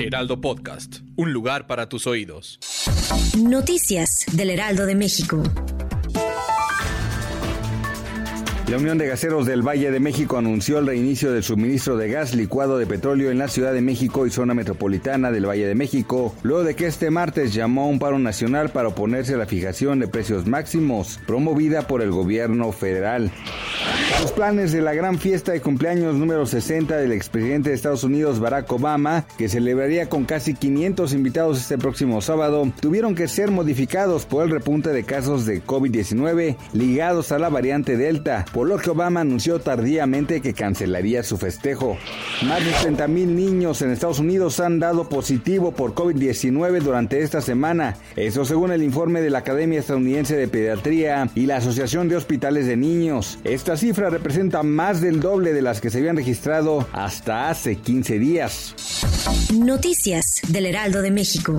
Heraldo Podcast. Un lugar para tus oídos. Noticias del Heraldo de México. La Unión de Gaseros del Valle de México anunció el reinicio del suministro de gas licuado de petróleo en la Ciudad de México y zona metropolitana del Valle de México, luego de que este martes llamó a un paro nacional para oponerse a la fijación de precios máximos promovida por el gobierno federal. Los planes de la gran fiesta de cumpleaños número 60 del expresidente de Estados Unidos Barack Obama, que celebraría con casi 500 invitados este próximo sábado, tuvieron que ser modificados por el repunte de casos de COVID-19 ligados a la variante Delta, por lo que Obama anunció tardíamente que cancelaría su festejo. Más de 30 mil niños en Estados Unidos han dado positivo por COVID-19 durante esta semana, eso según el informe de la Academia Estadounidense de Pediatría y la Asociación de Hospitales de Niños. Esta representa más del doble de las que se habían registrado hasta hace 15 días. Noticias del Heraldo de México.